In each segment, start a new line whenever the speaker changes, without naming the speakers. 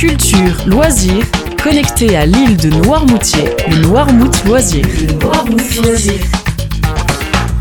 culture, loisirs, connecté à l'île de Noirmoutier, le Noirmout. Le Noirmout Loisir.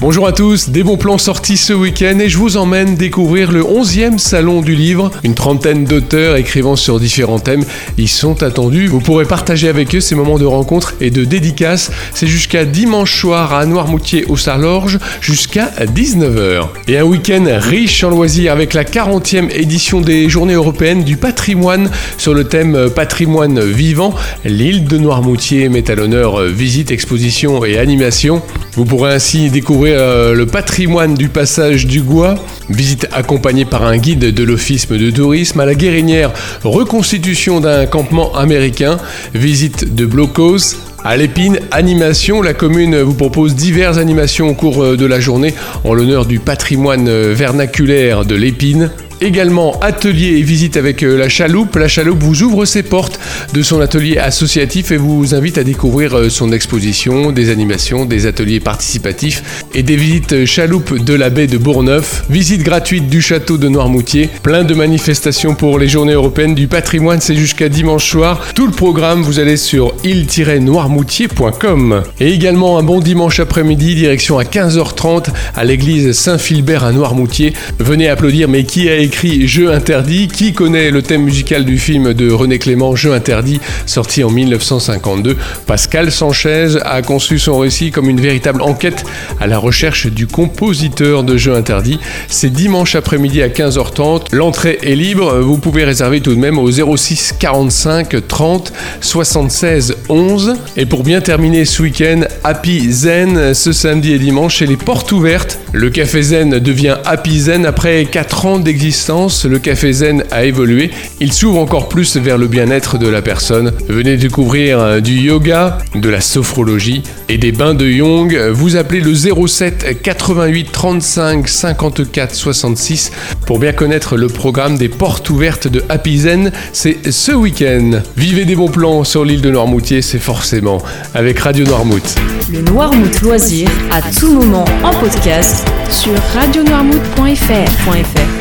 Bonjour à tous, des bons plans sortis ce week-end et je vous emmène découvrir le 11e salon du livre. Une trentaine d'auteurs écrivant sur différents thèmes y sont attendus. Vous pourrez partager avec eux ces moments de rencontre et de dédicace. C'est jusqu'à dimanche soir à Noirmoutier au Sarlorge jusqu'à 19h. Et un week-end riche en loisirs avec la 40e édition des Journées européennes du patrimoine sur le thème patrimoine vivant. L'île de Noirmoutier met à l'honneur visite, exposition et animation. Vous pourrez ainsi découvrir euh, le patrimoine du passage du Gois, visite accompagnée par un guide de l'Office de tourisme à la Guérinière, reconstitution d'un campement américain, visite de Blocos, à l'épine, animation, la commune vous propose diverses animations au cours euh, de la journée en l'honneur du patrimoine euh, vernaculaire de l'épine. Également atelier et visite avec euh, la chaloupe. La chaloupe vous ouvre ses portes de son atelier associatif et vous invite à découvrir euh, son exposition, des animations, des ateliers participatifs et des visites chaloupe de la baie de Bourgneuf. Visite gratuite du château de Noirmoutier. Plein de manifestations pour les journées européennes du patrimoine, c'est jusqu'à dimanche soir. Tout le programme, vous allez sur île-noirmoutier.com. Et également un bon dimanche après-midi, direction à 15h30 à l'église Saint-Philbert à Noirmoutier. Venez applaudir, mais qui a écrit Jeu interdit. Qui connaît le thème musical du film de René Clément, Jeu interdit, sorti en 1952 Pascal Sanchez a conçu son récit comme une véritable enquête à la recherche du compositeur de Jeu interdit. C'est dimanche après-midi à 15h30. L'entrée est libre. Vous pouvez réserver tout de même au 06 45 30 76 11. Et pour bien terminer ce week-end, Happy Zen ce samedi et dimanche, chez les portes ouvertes. Le Café Zen devient Happy Zen après 4 ans d'existence le Café Zen a évolué. Il s'ouvre encore plus vers le bien-être de la personne. Venez découvrir euh, du yoga, de la sophrologie et des bains de Young. Vous appelez le 07 88 35 54 66 pour bien connaître le programme des portes ouvertes de Happy Zen. C'est ce week-end. Vivez des bons plans sur l'île de Noirmoutier, c'est forcément avec Radio Noirmout.
Le Noirmout Loisir à tout moment en podcast sur radionoirmout.fr.